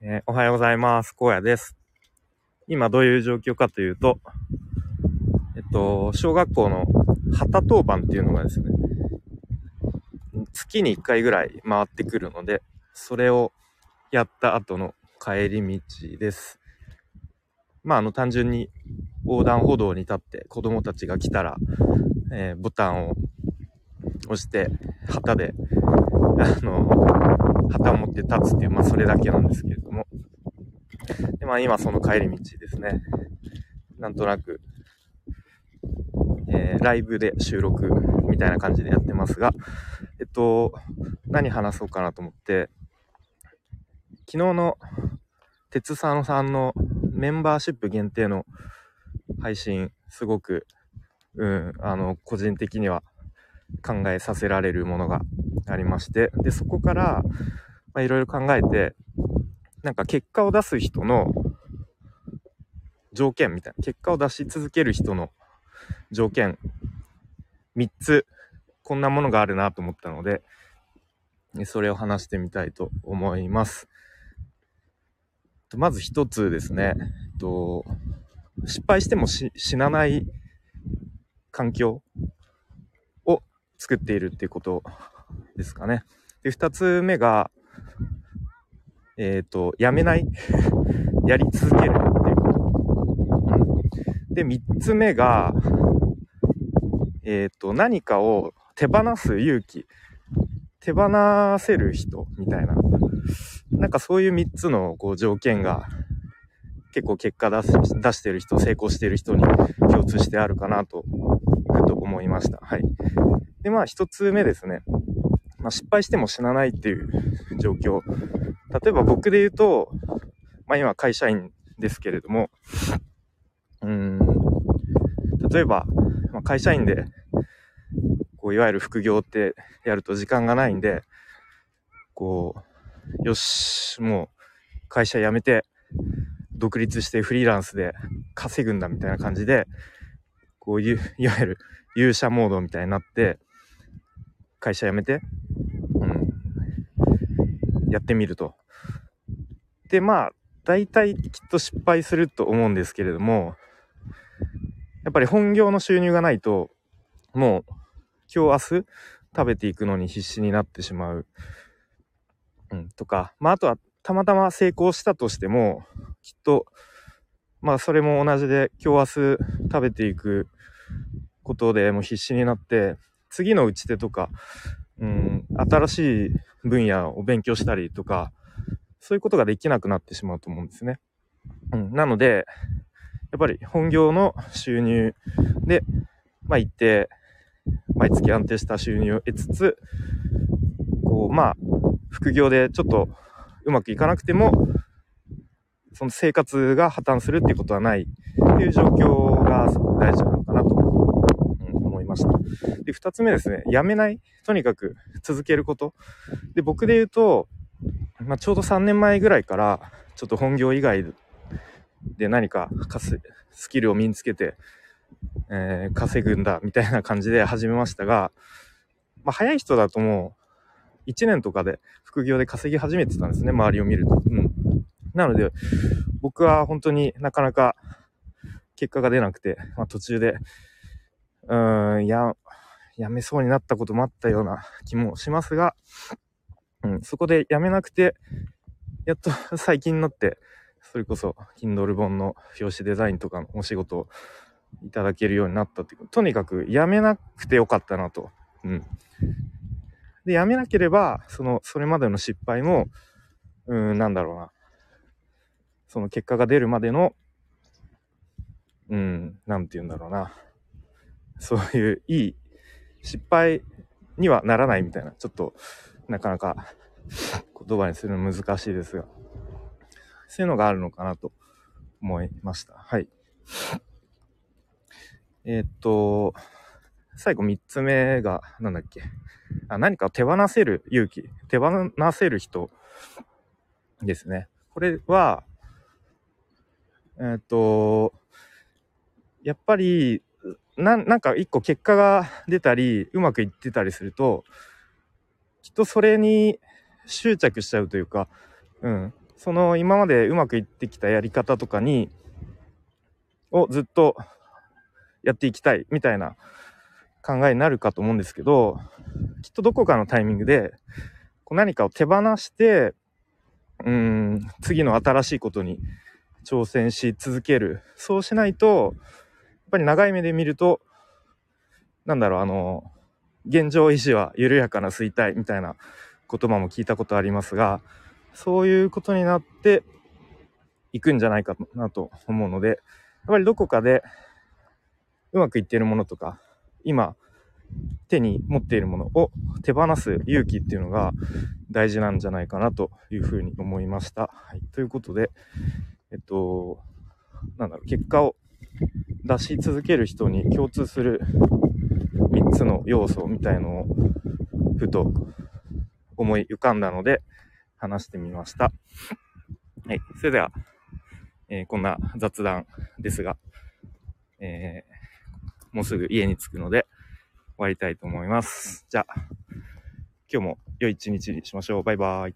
えーおはようございます。荒野です。今どういう状況かというと、えっと、小学校の旗当番っていうのがですね、月に1回ぐらい回ってくるので、それをやった後の帰り道です。まあ、あの、単純に横断歩道に立って子供たちが来たら、えーボタンを押して、旗で、あの、旗を持って立つっていう、まあそれだけなんですけれども。で、まあ今その帰り道ですね。なんとなく、えーライブで収録みたいな感じでやってますが、えっと、何話そうかなと思って、昨日の鉄佐野さんのメンバーシップ限定の配信、すごく、うん、あの、個人的には考えさせられるものがありまして、で、そこから、まあ、いろいろ考えて、なんか結果を出す人の条件みたいな、結果を出し続ける人の条件、3つ、こんなものがあるなと思ったので、それを話してみたいと思います。まず一つですね、と失敗しても死なない環境を作っているっていうことですかね。で、二つ目が、えっ、と、やめない。やり続けるっていうこと。で、三つ目が、えっ、と、何かを手放す勇気。手放せる人みたいな。なんかそういう三つのこう条件が結構結果出す出してる人、成功してる人に共通してあるかなと、ふと思いました。はい。で、まあ一つ目ですね。まあ、失敗しても死なないっていう状況。例えば僕で言うと、まあ今会社員ですけれども、うん、例えば、まあ、会社員で、こういわゆる副業ってやると時間がないんで、こう、よし、もう会社辞めて、独立してフリーランスで稼ぐんだみたいな感じで、こういう、いわゆる勇者モードみたいになって、会社辞めて、やってみると。で、まあ、大体きっと失敗すると思うんですけれども、やっぱり本業の収入がないと、もう、今日明日食べていくのに必死になってしまう。うん、とか、まあ、あとは、たまたま成功したとしても、きっと、まあ、それも同じで、今日明日食べていくことでもう必死になって、次の打ち手とか、うん、新しい分野を勉強したりとか、そういうことができなくなってしまうと思うんですね。うん、なので、やっぱり本業の収入で、まあ一定、毎月安定した収入を得つつ、こう、まあ、副業でちょっとうまくいかなくても、その生活が破綻するっていうことはないっていう状況がすごく大事なのかなと、うん思いました。で、二つ目ですね、やめない。とにかく続けること。で、僕で言うと、まあ、ちょうど3年前ぐらいから、ちょっと本業以外で何かスキルを身につけて、えー稼ぐんだみたいな感じで始めましたが、まあ、早い人だともう1年とかで副業で稼ぎ始めてたんですね、周りを見ると。うん。なので、僕は本当になかなか結果が出なくて、まあ、途中で、うーん、や、やめそうになったこともあったような気もしますが、うん、そこでやめなくて、やっと最近になって、それこそ Kindle 本の表紙デザインとかのお仕事をいただけるようになったっていうとにかくやめなくてよかったなと。うん。で、やめなければ、その、それまでの失敗も、うーん、なんだろうな。その結果が出るまでの、うん、なんて言うんだろうな。そういういい失敗にはならないみたいな、ちょっとなかなか言葉にするの難しいですが、そういうのがあるのかなと思いました。はい。えーっと、最後3つ目が、なんだっけ？あ何かを手放せる勇気、手放せる人ですね。これは、えーっと、やっぱり、ななんか一個結果が出たり、うまくいってたりすると、きっとそれに執着しちゃうというか、うん。その今までうまくいってきたやり方とかに、をずっとやっていきたいみたいな考えになるかと思うんですけど、きっとどこかのタイミングで、こう何かを手放して、うん、次の新しいことに挑戦し続ける。そうしないと、っぱり長い目で見ると、なんだろう、あの、現状維持は緩やかな衰退みたいな言葉も聞いたことありますが、そういうことになっていくんじゃないかなと思うので、やっぱりどこかでうまくいっているものとか、今手に持っているものを手放す勇気っていうのが大事なんじゃないかなというふうに思いました。はい、ということで、えっと、なんだろう、結果を出し続ける人に共通する3つの要素みたいのをふと思い浮かんだので話してみました。はい。それでは、えー、こんな雑談ですが、えー、もうすぐ家に着くので終わりたいと思います。じゃあ、今日も良い一日にしましょう。バイバーイ。